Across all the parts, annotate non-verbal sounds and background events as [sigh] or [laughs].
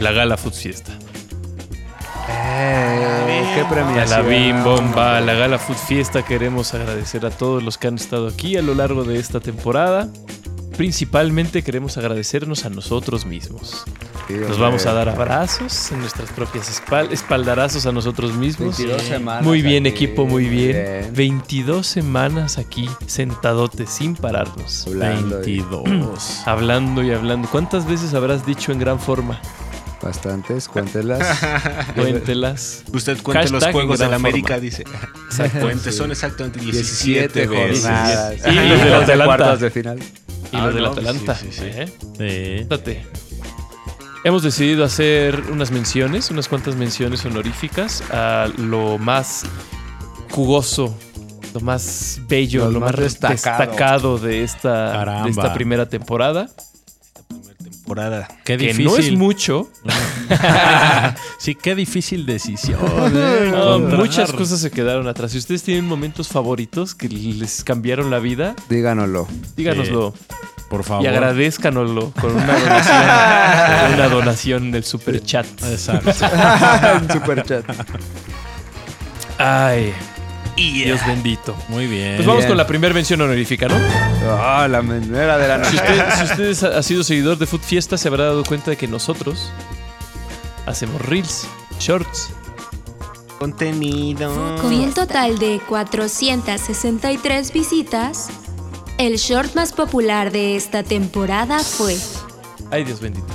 La gala Food Fiesta. Eh, qué A premiación. la Bim Bomba, a la Gala Food Fiesta. Queremos agradecer a todos los que han estado aquí a lo largo de esta temporada. Principalmente queremos agradecernos a nosotros mismos. Sí, Nos vamos a dar abrazos en nuestras propias espal- espaldarazos a nosotros mismos. 22 semanas Muy bien, aquí. equipo, muy bien. Bien. 22 semanas aquí, sentadotes, sin pararnos. Hablando y- 22. [clears throat] Hablando y hablando. ¿Cuántas veces habrás dicho en gran forma? Bastantes, cuéntelas. [laughs] Cuéntelas. Usted cuenta los Hashtag Juegos en de la América, forma. dice. [laughs] Cuente, son exactamente 17, 17 veces. jornadas. Y [laughs] los cuartos de final. Y Ah, los del no, Atalanta. sí, sí, sí. ¿eh? Sí. Fíjate. Hemos decidido hacer unas menciones, unas cuantas menciones honoríficas a lo más jugoso, lo más bello, Lo lo, más, más destacado. destacado, de, esta, de esta primera temporada. Temporada. Qué Que difícil. no es mucho. [laughs] sí, qué difícil decisión. eh, No, muchas cosas se quedaron atrás. Si ustedes tienen momentos favoritos que les cambiaron la vida, Díganoslo. díganoslo. Por favor. Y agradezcanoslo con una donación, con una donación del super chat. Exacto. [laughs] En superchat. Ay, Dios bendito. Muy bien. Pues vamos Bien. con la primera mención honorífica, ¿no? Ah, la menera de la Si noche. usted, si usted es- ha sido seguidor de Food Fiesta, se habrá dado cuenta de que nosotros hacemos reels, shorts. Contenido. Con un total de 463 visitas, el short más popular de esta temporada fue Ay, Dios bendito.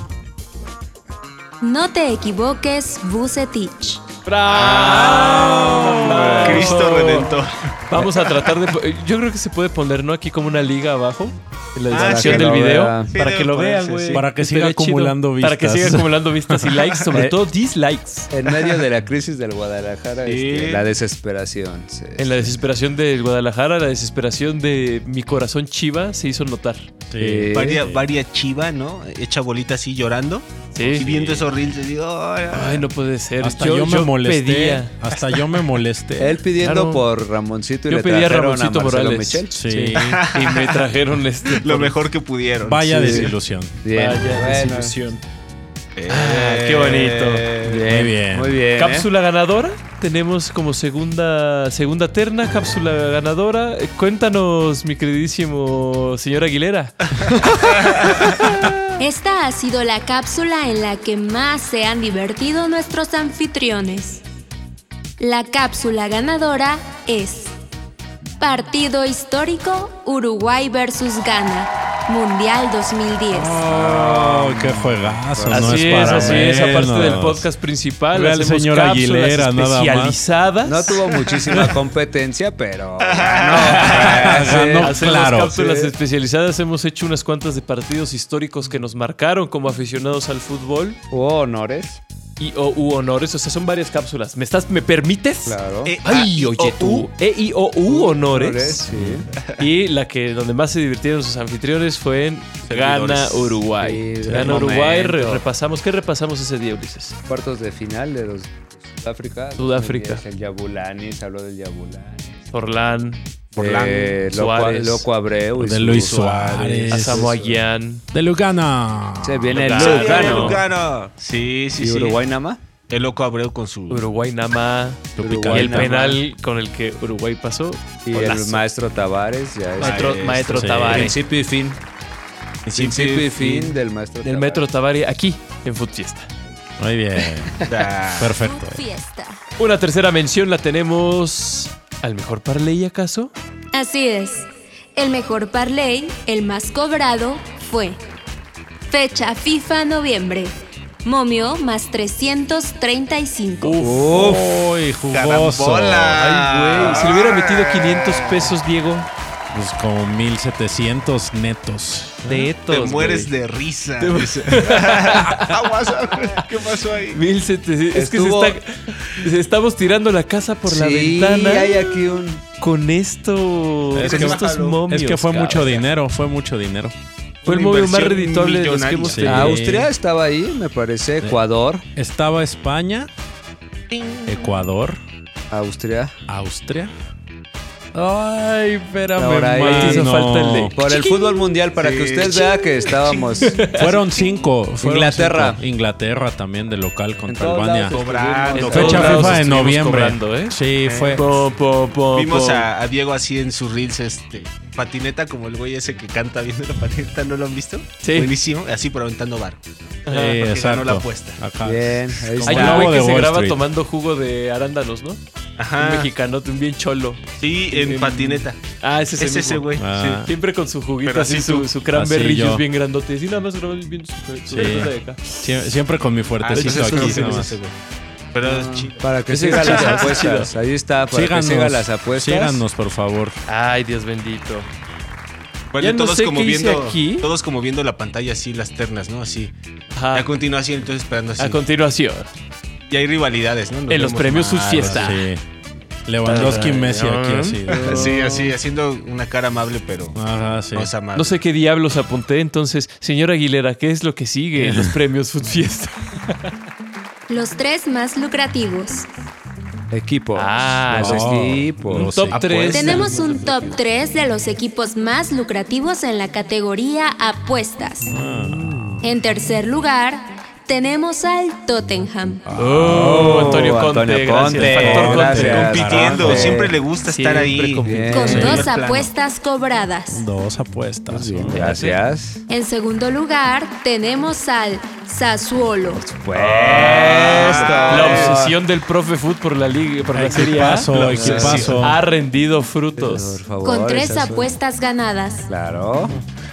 No te equivoques, Bucetich. ¡Bravo! Cristo Redentor. Vamos a tratar de. po- Yo creo que se puede poner, ¿no? Aquí como una liga abajo. En la Ah, descripción sí, del video. vean. Sí, para que lo vean, güey. sí. Para que siga acumulando chido. Para que vistas. siga acumulando vistas y likes, sobre Eh. todo dislikes. En medio de la crisis del Guadalajara, Sí. este, la desesperación. sí. En la desesperación del Guadalajara, la desesperación de mi corazón chiva se hizo notar. Sí. Varia, varia chiva, ¿no? Hecha bolita así llorando. Sí. Y viendo esos reels, digo, ay, ay. Ay, no puede ser. Hasta yo, me molesté. pedía. Hasta yo me molesté. Él pidiendo Claro. por Ramoncito y Yo le pedí a trajeron a, Ramoncito Marcelo Morales. Michel. Sí. [laughs] Y me trajeron este. Lo mejor que pudieron. Vaya Sí. desilusión. Bien. Vaya Bueno, desilusión. Eh, Ah, qué bonito. Bien, Muy bien. Muy bien. ¿eh? Cápsula ganadora. Tenemos como segunda, segunda terna, cápsula ganadora. Eh, Cuéntanos, mi queridísimo señor Aguilera. [laughs] Esta ha sido la cápsula en la que más se han divertido nuestros anfitriones. La cápsula ganadora es Partido Histórico Uruguay versus Ghana, Mundial 2010. Oh, qué juegazo. no así es, es, para así es. Aparte del podcast principal, Ve al hacemos señor cápsulas Aguilera, nada más. especializadas. No tuvo muchísima [laughs] competencia, pero [laughs] ganó. Ganó. Hacemos claro. cápsulas Sí. especializadas. Hemos hecho unas cuantas de partidos históricos que nos marcaron como aficionados al fútbol Hubo honores. Y o u honores. O sea, son varias cápsulas. ¿Me estás, me permites? Claro. Eh, Ay, oye tú. u. E I O U honores. sí. Y la que donde más se divirtieron sus anfitriones fue en Ghana, Servidores. Uruguay. Sí, Ghana, buen Uruguay. re- repasamos. ¿Qué repasamos ese día, Ulises? Cuartos de final de los Sudáfrica. Sudáfrica. 2010, El Yabulani, se habló del Yabulani. Forlán, De Loco, Suárez. Loco Abreu. y De su- Luis Suárez. a Samoa Gyan. De Lugana. Se viene. ¡Eh, Lugano. Lugano! Sí, sí, Y sí. Uruguay nada más. El loco Abreu con su. Uruguay Nama. Uruguay Y el nada penal con el que Uruguay pasó. Y Golazo. el maestro Tavares ya es. Maestro, Maestro, maestro sí. Tavares. Principio y fin. Principio y fin del maestro Del Tavares. Metro Tavares aquí en Food Fiesta. Muy bien. [laughs] Perfecto. Fiesta. Una tercera mención la tenemos al mejor parlay acaso. Así es. El mejor parlay, el más cobrado, fue fecha FIFA noviembre. Momio más 335. Uy, jugoso. Carambola. Ay, güey. Si le hubiera metido 500 pesos, Diego. Pues como 1700 netos. Netos. Te mueres güey. de risa. Te- [laughs] ¿Qué pasó ahí? 1700. Es que se está, estamos tirando la casa por la Sí, ventana hay aquí un. con esto. Es con que- estos momios. Es que fue mucho dinero, fue mucho dinero. Fue el movio más redituable de los que hemos Sí. tenido. Austria estaba ahí, me parece. Ecuador, Estaba España, Ecuador, Austria. Austria. Ay, espérame, Ahora ahí mano. hizo falta el de- Por el fútbol mundial, para Sí. que usted vea que estábamos. [laughs] Fueron cinco. fueron Inglaterra. cinco. Inglaterra también de local contra Albania. Cobrando. Fecha FIFA de noviembre. cobrando, ¿eh? Sí, fue. Po, po, po, Vimos a, a Diego así en sus reels, este, patineta como el güey ese que canta viendo la patineta, ¿no lo han visto? Sí. Buenísimo, así por aventando bar. Sí, ganó la apuesta. Acá. Bien, ahí Hay el un güey que se Wall graba Street. tomando jugo de arándanos, ¿no? Ajá. Un mexicano, un bien cholo. Sí, en patineta. Ah, ese es, el Es ese güey. Ah. sí. Siempre con su juguito Pero así, así su, su cranberry Así yo. juice bien grandote. Sí, nada más grabó viendo su, su Sí. de acá. Sie- Siempre con mi fuertecito aquí. ese nada más. ese güey. Pero es chido. Para que sigan las apuestas. Ahí está, para Síganos. que sigan las apuestas. Síganos, por favor. Ay, Dios bendito. Bueno, Ya no todos sé como qué hice viendo, aquí. todos como viendo la pantalla así, las ternas, ¿no? Así. Ajá. A continuación, entonces esperando así. A continuación, y hay rivalidades, ¿no? Nos en los vemos premios mal, Sus Fiesta. Sí. Lewandowski y Messi aquí así. Así, así, haciendo una cara amable, pero Ajá, sí. no es amable. No sé qué diablos apunté, entonces, señor Aguilera, ¿qué es lo que sigue en los premios Food Fiesta? [laughs] Los tres más lucrativos. Equipos. Ah, los no. equipos. Los top apuestas. 3. Tenemos un top 3 de los equipos más lucrativos en la categoría apuestas. En tercer lugar, tenemos al Tottenham. Oh, Antonio Conte, Antonio gracias. Conte, Factor Conte. gracias. compitiendo, siempre le gusta estar Siempre ahí. compitiendo. Con dos apuestas cobradas. Dos apuestas. Bien, gracias. En segundo lugar, tenemos al Sassuolo. La obsesión del profe Food por la liga, por la Serie A, ha rendido Por frutos. favor. Con tres apuestas ganadas. Claro.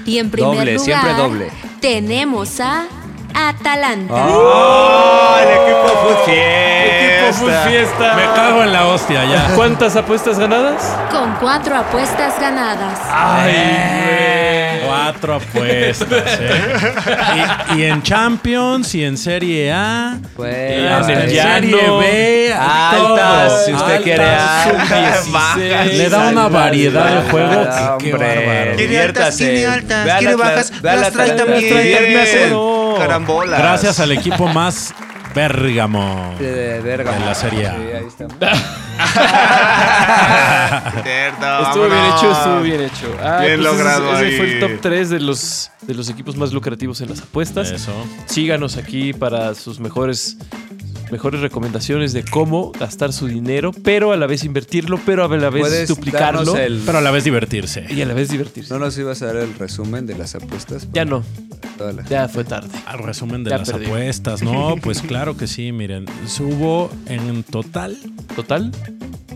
Y en primer Doble, lugar, siempre doble. tenemos a Atalanta. ¡Oh! El equipo Food Equipo Food Fiesta. Me cago en la hostia ya. ¿Cuántas apuestas ganadas? Con cuatro apuestas ganadas. Ay, Cuatro apuestas, ¿eh? [laughs] Y, y en Champions y en Serie A. Pues, y en el. Serie B. Altas, todo. si usted quiere altas, bajas. Le da una variedad de juego. Ah, qué bárbaro. Quiere altas, quiere altas, quiere bajas, las trae también. Carambolas. Gracias al equipo más Bérgamo De la Serie. Sí, ahí está. [laughs] Cierto, Estuvo bien hecho, estuvo bien hecho. Ah, Bien pues logrado Ese, ahí. fue el top 3 de los, de los equipos más lucrativos en las apuestas. Eso. Síganos aquí para sus mejores, mejores recomendaciones de cómo gastar su dinero, pero a la vez invertirlo, pero a la vez ¿Puedes duplicarlo el- Pero a la vez divertirse. y a la vez divertirse. ¿No nos ibas a dar el resumen de las apuestas? Ya no, Toda la- ya fue tarde. Al resumen de Ya las perdí. apuestas, ¿no? [laughs] Pues claro que sí, miren. Hubo en total ¿Total?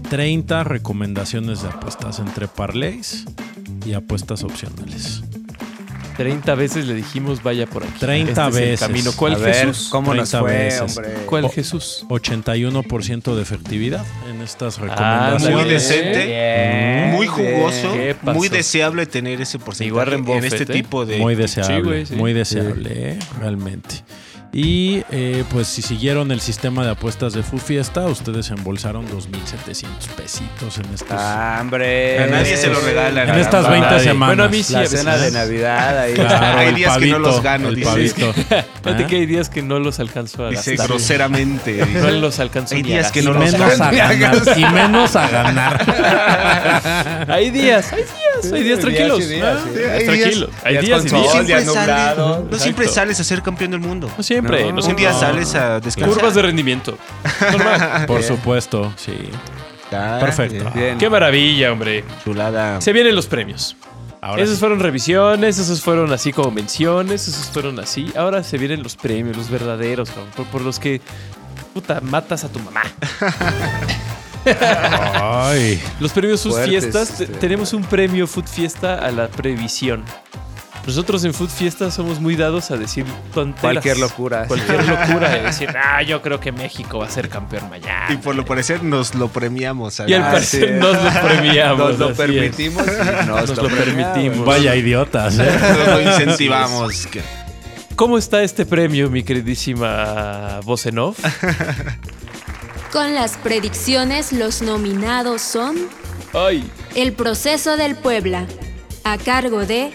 30 recomendaciones de apuestas entre parlays y apuestas opcionales. 30 veces le dijimos vaya por aquí. 30 Este es el veces. camino. ¿Cuál a ver, Jesús? ¿cómo nos 30 fue, veces. hombre? ¿Cuál. Jesús? 81% de efectividad estas Ah, recomendaciones. Muy bien. decente, Bien, muy jugoso, muy deseable tener ese porcentaje Warren en Buffett, este ¿eh? tipo de... Muy deseable, Sí, güey, sí. muy deseable, ¿eh? realmente. Y eh, pues si siguieron el sistema de apuestas de Fu Fiesta, ustedes embolsaron 2.700 pesitos en estos... Ah, hombre. A nadie se lo regalan. en estas la 20 madre. semanas. Bueno, a mí sí, La cena de Navidad ahí. Claro, [laughs] Hay días que no pavito, los gano, el dice. pavito. [laughs] Fíjate ¿Ah? que hay días que no los alcanzo a Dice gastar. groseramente. No los alcanzo Hay ni a días que Y no los menos a ganar. Y menos a ganar. [laughs] Hay días, hay días, hay días tranquilos. Hay días- tranquilos. Hay días y días. no siempre sales a ser campeón del mundo. No siempre, no, Un siempre. día sales a descansar. Curvas de rendimiento. Normal. [laughs] Por supuesto, sí. Perfecto. Bien. Qué maravilla, hombre. Chulada. Se vienen los premios. Ahora esos sí. fueron revisiones, esos fueron así como menciones, esos fueron así. Ahora se vienen los premios, los verdaderos, por, por los que puta matas a tu mamá. [laughs] Ay. Los premios Food Fuertes, Fiestas, te- este. tenemos un premio Food Fiesta a la previsión. Nosotros en Food Fiesta somos muy dados a decir tonteras. Cualquier locura. Cualquier locura. Y [laughs] decir, ah, yo creo que México va a ser campeón mañana. Y por lo parecer nos lo premiamos. Y al Ah, parecer sí. nos lo premiamos. Nos lo permitimos y nos, Nos lo permitimos. Vaya idiotas, ¿eh? Nos lo incentivamos. ¿Cómo está este premio, mi queridísima voz en off? Con las predicciones, los nominados son Ay, El proceso del Puebla, a cargo de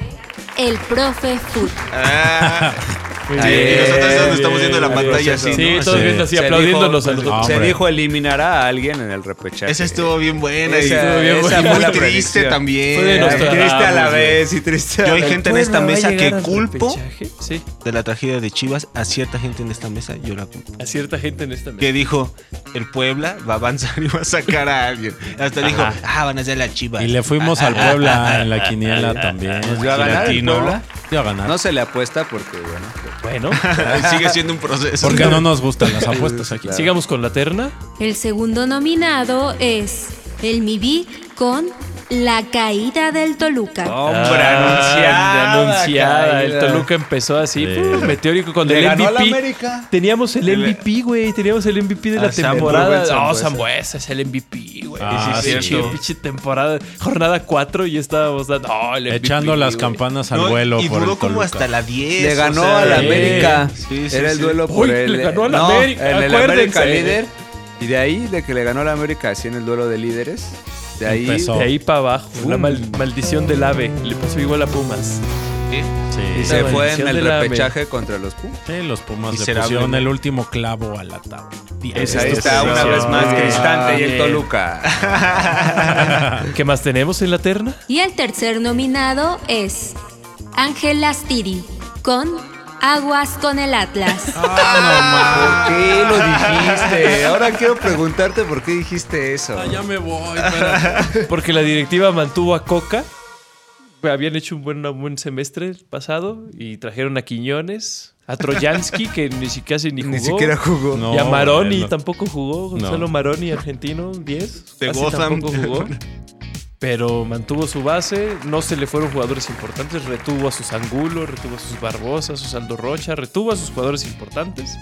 el profe Foot. Ah, [laughs] Muy bien. y nosotros donde estamos viendo la pantalla así, Sí, ¿no? todos Sí. viendo así, Se dijo- nosotros. Se Hombre. dijo eliminará a alguien en el repechaje. esa estuvo bien buena. y- Esa- estuvo bien esa buena. fue muy la triste predicción. también. Fue de Ay, nuestra- triste a la vez y triste a Yo hay la gente en Puebla esta mesa que culpo Sí, de la tragedia de Chivas. A cierta gente en esta mesa yo la culpo. a cierta gente en esta mesa. Que dijo, el Puebla va a avanzar y va a sacar a alguien. Hasta dijo, ah, van a ser la Chivas. Y le fuimos al Puebla en la quiniela también. Nos dio a ganar el Latino. A ganar. No se le apuesta porque, bueno. Bueno, [laughs] Sigue siendo un proceso. Porque no nos gustan las apuestas aquí. Claro. sigamos con la terna. El segundo nominado es el Mibi con La caída del Toluca. Hombre, Ah, anunciada. anunciada. El. Toluca empezó así, Sí. ¡pum! meteórico con Le el MVP. América. Teníamos el MVP, güey. Teníamos el MVP de la Sambuesa. temporada. No, Sambuesa. Es el MVP, güey. Ah, sí, sí, pinche, temporada. Jornada 4 y estábamos dando. No, el MVP, Echando las campanas al No, vuelo y por duró el como Toluca. hasta la 10. Le ganó o sea, a la. América. Sí, sí, Era el sí. duelo por Uy, el. le ganó a la no, América, En el. América líder. Y de ahí, de que le ganó a la América así en el duelo de líderes. De ahí. Empezó. De ahí para abajo. La mal- maldición del ave. Le pasó igual a Pumas. Y Sí, se La fue en maldición el la repechaje contra los Pumas. sí, los Pumas le Miserable, pusieron el último clavo al ataúd. Bien. Pues ahí Esto está una vez más Ah, Cristante y el bien. Toluca. [laughs] ¿Qué más tenemos en la terna? Y el tercer nominado es Ángel Astiri con Aguas con el Atlas. ¿Por qué lo dijiste? [laughs] Ahora quiero preguntarte por qué dijiste eso. Ah, ya me voy, espérate. Porque la directiva mantuvo a Coca. Habían hecho un buen, un buen semestre el pasado y trajeron a Quiñones, a Trojansky, que ni siquiera ni jugó. Ni siquiera jugó. No, y a Maroni tampoco jugó. Gonzalo No. Maroni, argentino, 10. De Gotham. tampoco jugó. [laughs] Pero mantuvo su base, no se le fueron jugadores importantes, retuvo a sus Angulo, retuvo a sus Barbosa, a sus Aldo Rocha, retuvo a sus jugadores importantes.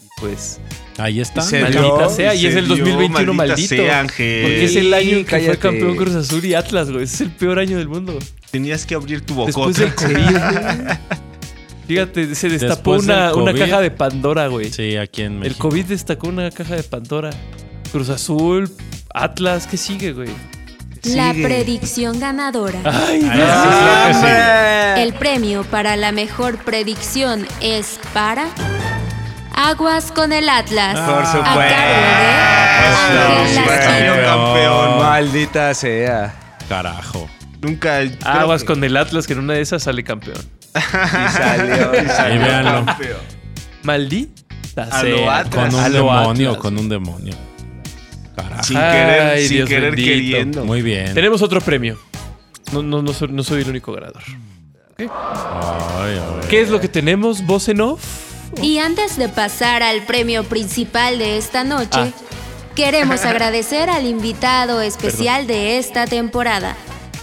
Y pues, Ahí está. Se maldita dio, sea, y se es el dio, 2021 maldita maldito. sea, Ángel. Porque es el año en que fue campeón Cruz Azul y Atlas, güey. Es el peor año del mundo. Tenías que abrir tu Después bocota. del COVID. güey. [laughs] Fíjate, se destapó Después una, una caja de Pandora, güey. Sí, aquí en El México. COVID destacó una caja de Pandora. Cruz Azul, Atlas, ¿qué sigue, güey? La Sigue. predicción ganadora. Ay, Ay, Dios. sí. ¡Hombre! El premio para la mejor predicción es para Aguas con el Atlas. Ah, Por A supuesto. cargo de. Lasquino. campeón. Maldita sea. Carajo. Nunca. Aguas que- con el Atlas, que en una de esas sale campeón. Y salió. y Ahí salió véanlo. campeón. Maldita A lo sea. Atlas. Con un lo demonio, Atlas. con un demonio. Carajo. Sin querer, Ay, sin Dios querer bendito. queriendo. Muy bien. Tenemos otro premio. No, no, no, soy, no soy el único ganador. Ay. ¿Qué es lo que tenemos? ¿Voz en off? Y antes de pasar al premio principal de esta noche, Ah. queremos [laughs] agradecer al invitado especial de esta temporada,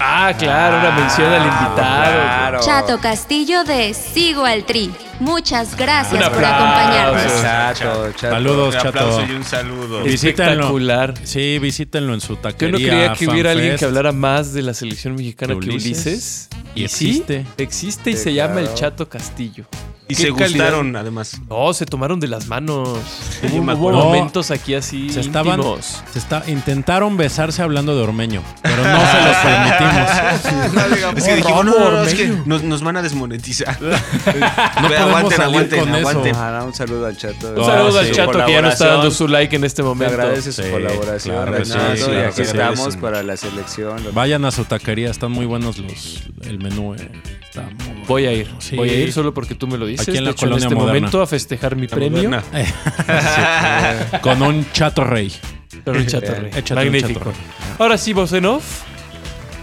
Ah, claro, una mención al invitado. Claro. Chato Castillo de Sigo al Tri. Muchas gracias Un por acompañarnos. Chato, chato. Saludos, Un aplauso chato. y un saludo. Visítenlo. Espectacular. Sí, visítenlo en su Yo taquería. no creía que hubiera alguien que hablara más de la selección mexicana Que que Ulises. Y sí, existe. existe y se llama el. Chato Castillo. Y se calidad. gustaron, además. No, se tomaron de las manos. me acuerdo. momentos aquí así Se estaban, íntimos. se está, intentaron besarse hablando de Ormeño, pero no se los [laughs] permitimos. Es que dijimos, no, no, no, es que Ormeño. nos, nos van a desmonetizar. No [laughs] Ve, podemos aguanten, salir aguanten, con eso. aguanten. Un saludo al chato. Un saludo Ah, al sí. Chato que ya no está dando su like en este Te momento. agradece su Sí, colaboración, claro que sí, Renato, claro y que aquí sí. estamos Sí. para la selección. Vayan a su taquería, están muy buenos los el menú. eh, está muy bueno. Voy a ir. Sí. Voy a ir solo porque tú me lo dices. Aquí en la De hecho, en este moderna. momento a festejar mi La premio. moderna. [laughs] Con un chato rey. Con un Chato. Rey. Échate un Magnífico. Chato Rey. Ahora sí, voz en off.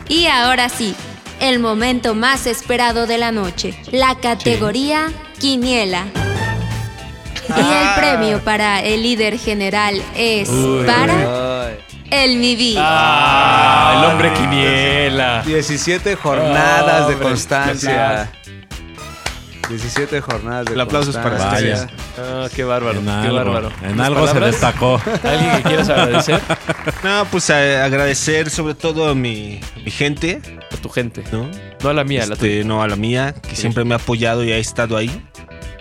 Y ahora sí, el momento más esperado de la noche, la categoría Quiniela. Y el premio para el líder general es Uy. para el Mibi. Ah, el hombre quiniela. 17 jornadas de Hombre, constancia. 17 jornadas de El aplauso es para. Vaya. Ah, qué bárbaro, En qué algo, bárbaro. en ¿Unas algo se palabras? destacó. [laughs] ¿Alguien que quieras agradecer? No, pues a- agradecer sobre todo a mi, a mi gente, A tu gente. ¿no? No a la mía, a la tuya. Este, no a la mía, que siempre me ha apoyado y ha estado ahí.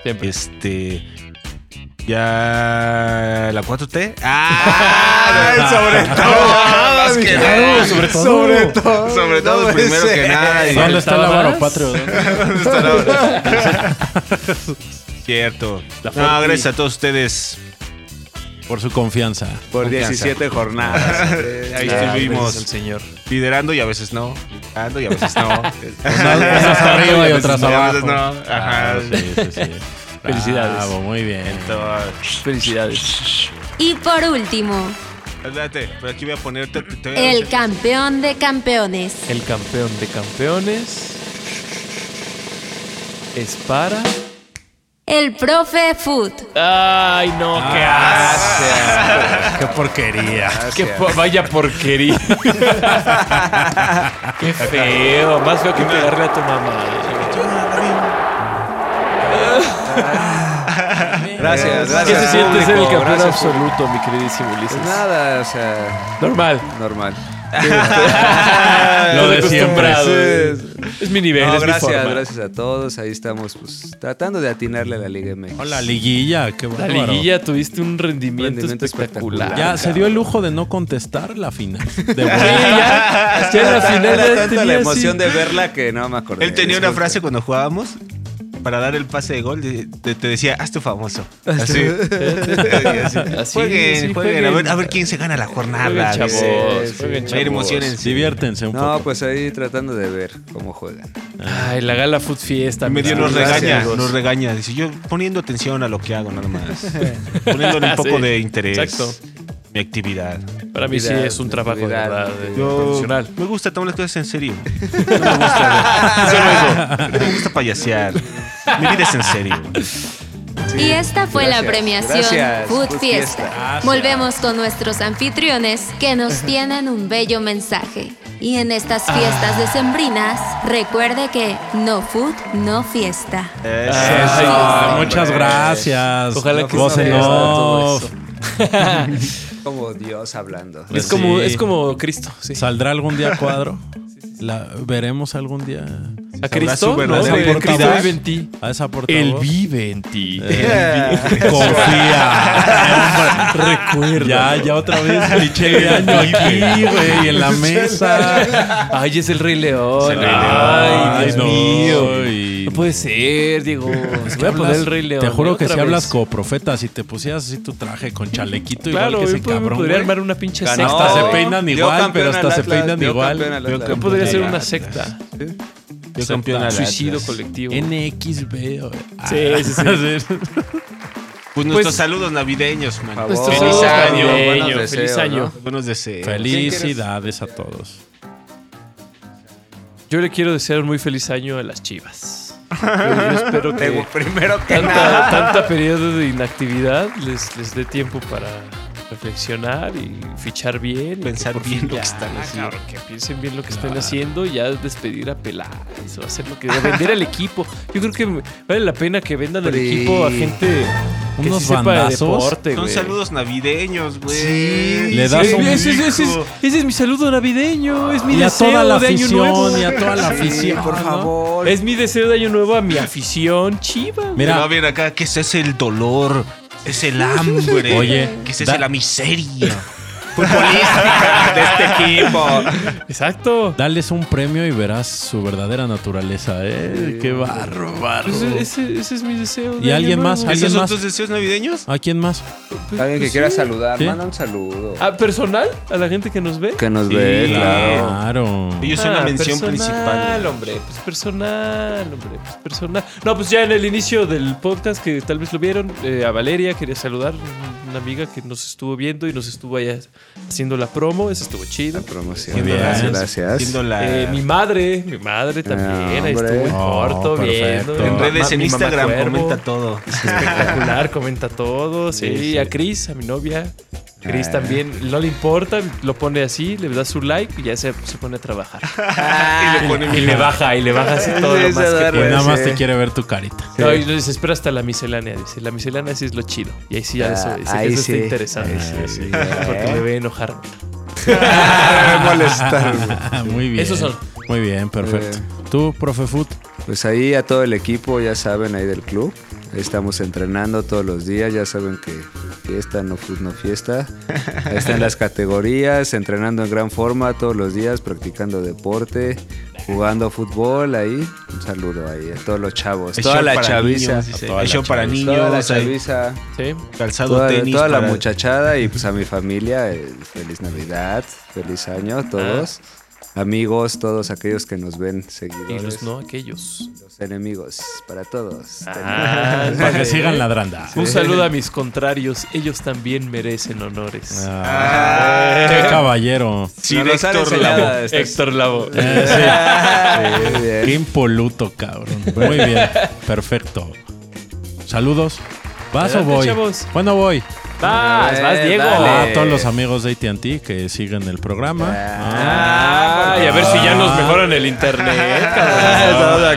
Siempre. Este. Ya. ¿La 4T? ¡Ah! sobre [laughs] todo. Más que nada. sobre todo. Sobre todo. Sobre todo, No primero que ser. nada. ¿Dónde está el ¿Faltaba avaro patrio? ¿Dónde está la- Cierto. La No, gracias a todos ustedes. Por su confianza. Por Confianza. 17 jornadas. [laughs] Ahí Ah, estuvimos al señor. liderando y a veces no. Liderando y a veces no. Unas, arriba y [laughs] otras Y a abajo. veces no. Ajá. Claro, sí, sí, sí. Felicidades. Bravo, muy bien. Felicidades. Y por último, Espérate, por aquí voy a ponerte. te- te voy a el campeón de campeones. El campeón de campeones es para. El profe Food. Ay, no, qué asco. Qué porquería. Qué po- vaya porquería. [laughs] qué feo. Más feo que pegarle a tu mamá. Gracias, ¿Qué gracias. se siente ser el campeón gracias, absoluto, mi queridísimo Ulises? Pues nada, o sea, Normal. normal. [laughs] Lo de siempre. Es- Es mi nivel, No, es mi gracias, forma. gracias a todos. Ahí estamos, pues, tratando de atinarle a la Liga MX. Hola, liguilla. Qué La bárbaro. liguilla tuviste un rendimiento, Rendimiento espectacular. espectacular. Ya se dio el lujo de no contestar la final. De [laughs] Sí, ya, ya en la final Era tanta la así- emoción de verla que no me acordé. Él tenía una frase cuando jugábamos para dar el pase de gol. te decía, hazte famoso. Así. [laughs] Así. Así, jueguen, sí, jueguen. jueguen. A, ver, a ver quién se gana la jornada. Jueguen, chavos. jueguen, chavos. emocionense. Diviértense un No, poco. pues ahí tratando de ver cómo juegan. Ay, la gala Food Fiesta. Medio nos regaña, nos regaña. Dice, yo poniendo atención a lo que hago, nada más. [laughs] Poniéndole un poco Sí, de interés. exacto. Mi actividad. Para mí sí es un trabajo de verdad, de Yo profesional. me gusta tomar las cosas en serio. [laughs] No me gusta, solo eso. No me gusta payasear. Mi vida es en serio. Y esta fue la premiación gracias, Food Food Fiesta. Volvemos con nuestros anfitriones que nos tienen un bello mensaje. Y en estas fiestas decembrinas, recuerde que no food, no fiesta. Eso, Ay, muchas gracias. Ojalá que Voz sea en off. [laughs] Como Dios hablando. Pues Es como, sí. es como Cristo, sí. ¿Saldrá algún día cuadro? La, ¿Veremos algún día A Cristo, su no, vive en ti. a esa? Él vive en ti. Confía. [laughs] Recuerda. Ya, ya otra vez cliché de año aquí, [laughs] güey, en la mesa. Ay, es el Rey León. Es el Rey Ay. Dios no, mío. y- No puede ser, Diego. Se voy a poner el Rey León. Te juro ¿eh? que si vez. hablas como profeta, si te pusieras así tu traje con chalequito Claro, igual que ese pod- cabrón, podría armar una pinche secta. Hasta se peinan igual, pero hasta se peinan igual. Yo podría ser una secta. Yo campeón al Suicidio Atlas. colectivo. NXB. güey. Sí, sí, sí. [laughs] Pues nuestros saludos navideños, man. Favor, Feliz saludos año. buenos Feliz deseos, año. ¿no? Buenos deseos. Felicidades a todos. Yo le quiero desear un muy feliz año a las chivas. Yo, [laughs] yo espero que primero que tanta, nada. tanta periodo de inactividad les, les dé tiempo para reflexionar y fichar bien. Pensar por bien lo que están haciendo. cabrón, que piensen bien lo que están haciendo y ya despedir a Peláez o hacer lo que vender al equipo. Yo creo que vale la pena que vendan al equipo a gente que Unos sí sepa de bandazos. deporte, Son güey. saludos navideños, güey. Sí. Le das Sí, un ese, ese- ese es, ese es mi saludo navideño, es mi Y a deseo toda la de año nuevo. afición, y a toda la afición. por ¿no? favor. Es mi deseo de año nuevo a mi afición chiva. Mira, No, bien acá, que ese es el dolor, es el hambre. Oye, que da- es la miseria. Futbolística de este equipo. Exacto. dales un premio y verás su verdadera naturaleza, ¿eh? Qué bárbaro. Pues ese, ese es mi deseo. de ¿Y alguien más? ¿Alguien ¿Esos son más? tus deseos navideños? ¿A quién más? Pues- Alguien que pues quiera sí. saludar, ¿Sí? manda un saludo. ¿A personal? ¿A la gente que nos ve? Que nos Sí, ve, claro. Claro. Ellos son la Ah, mención personal, principal. hombre, pues personal, hombre, pues personal. No, pues ya en el inicio del podcast, que tal vez lo vieron, eh, a Valeria quería saludar, una amiga que nos estuvo viendo y nos estuvo allá haciendo la promo, eso estuvo chido. Promoción. Muy bien. Gracias, gracias. Siendo la... Eh, mi madre, mi madre también, ahí hombre. estuvo en Oh, corto perfecto. viendo. en Mi redes, en Instagram, comenta todo. Espectacular, comenta todo. Sí, [laughs] Sí, sí. a Chris, a mi novia. Chris Ah. también no le importa, lo pone así, le da su like y ya se, se pone a trabajar. [laughs] y le pone y le baja, y le baja así todo lo más que puede. Y nada más te quiere ver tu carita. No, y se espera hasta la miscelánea, dice. La miscelánea sí es lo chido. Y ahí sí ya eso, Ah, dice que ahí eso sí. está interesante. Ahí sí, sí. [laughs] Porque me ve enojar. [laughs] molestar. Muy bien. Esos son. Muy bien, perfecto. Muy ¿Tú, profe Foot? Pues ahí a todo el equipo, ya saben, ahí del club. Ahí estamos entrenando todos los días. Ya saben que fiesta, no food, no fiesta. Ahí están las categorías, entrenando en gran forma todos los días, practicando deporte, jugando fútbol ahí. Un saludo ahí a todos los chavos. Toda la para chaviza. niños. Toda El la show para chaviza. Toda la niños. chaviza. Sí. Calzado Toda, tenis. toda la para- muchachada y pues a mi familia, eh, feliz Navidad, feliz año, todos. Amigos, todos aquellos que nos ven, Y seguidores. los no aquellos. Los enemigos, para todos. Ah, Para que sigan [laughs] ladrando. Un saludo a mis contrarios. Ellos también merecen honores. Ah, qué caballero. Sí, No de nos han Héctor estas- Héctor Lavo. Muy bien. Qué impoluto, cabrón. Muy bien. Perfecto. Saludos. ¿Vas o voy? chavos. Bueno, voy. Vas, vas, Eh, Diego. dale. A todos los amigos de AT&T que siguen el programa. Ah, y a ver si ya nos mejoran el internet,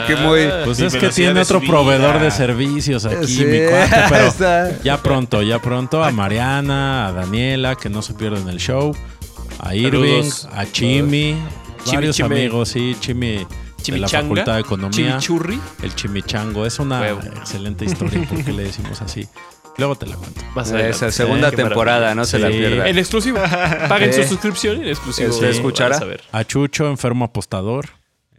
aquí muy... Pues es que tiene otro subida. proveedor de servicios aquí, Sí, mi [laughs] pero está. ya pronto, ya pronto a Mariana, a Daniela, que no se pierden el show, a Irving, Saludos. a Chimi, Chimi, varios Chime. amigos, sí, Chimi de la. Facultad de Economía, Chimichurri. el Chimichango, es una Huevo. excelente historia, ¿por qué le decimos así? [laughs] Luego te la cuento. Vas adelante. Esa segunda temporada, no se la Sí. pierdan. En exclusivo. Paguen su suscripción en exclusivo. ¿Se escuchará? A. A Chucho, enfermo apostador,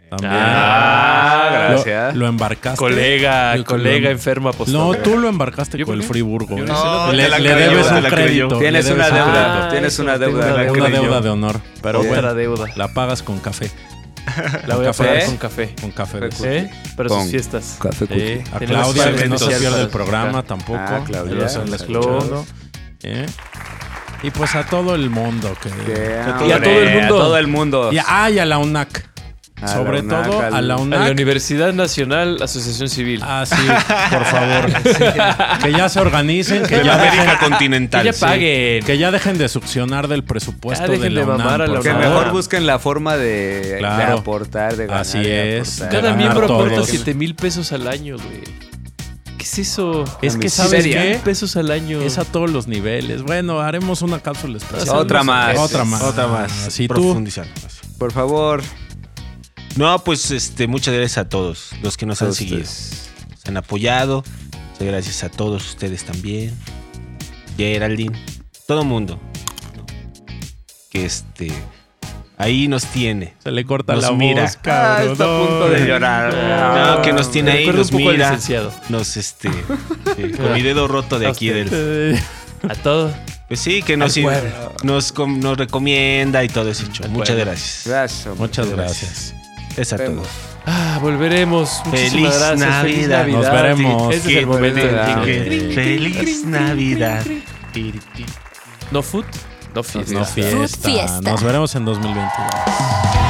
también. Ah, gracias. Lo, embarcaste. Colega, colega lo- enfermo No, apostador. tú lo embarcaste ¿Yo con el? Friburgo. ¿eh? no le, le debes un crédito. Tienes le una deuda. Tienes una deuda. una Una deuda. deuda de honor. Pero Otra bueno, deuda. la pagas con café. [laughs] La voy a ¿Café? pagar con café. Con café. Café de- ¿Eh? Para Con- sus fiestas. Café cookie. Eh, a Claudia, que no se pierde el programa tampoco. Ah, Claudia. que lo están Saludos. escuchando. Eh. Y pues a todo el mundo que... Que, Y a todo el mundo. A todo el mundo. Y a, ah, y a la UNAC. A Sobre UNAC, todo al- a la A UNAC. la Universidad Nacional Asociación Civil. Ah, sí, por favor. [laughs] Que ya se organicen, que De ya la América dejen, que continental. ya sí. paguen. que ya dejen de succionar del presupuesto Ya de la de UNAM. mamar a la Que mejor busquen la forma de, aportar, de ganar. Así es. aportar. Cada ganar miembro aporta todos. 7 mil pesos al año, güey. ¿Qué es eso? Es que, ¿sabes qué? mil pesos al año. Es a todos los niveles. Bueno, haremos una cápsula especial. Otra más. Otra más. Otra más. Así tú. Profundizar. Por favor. No, pues este, muchas gracias a todos los que nos han todos seguido. ustedes. Nos han apoyado. Muchas gracias a todos ustedes también. Geraldine. Todo mundo. ¿no? Que este. Ahí nos tiene. Se le corta Nos la mira. voz, cabrón. Ah, está a punto de llorar. No, que nos tiene ahí, nos mira. licenciado. Nos este. [laughs] eh, con mi dedo roto de A aquí usted. del. A todo. Pues sí, que nos, nos, com- nos recomienda y todo ese. Al Muchas gracias. Gracias. Muchas gracias. Es a todos. Ah, volveremos. Muchísimas Feliz gracias. Feliz Navidad. Navidad. Nos veremos. Ese es el momento Navidad. jingle. Feliz Navidad. No food, no fiesta. No fiesta. Food fiesta. Nos veremos en 2022.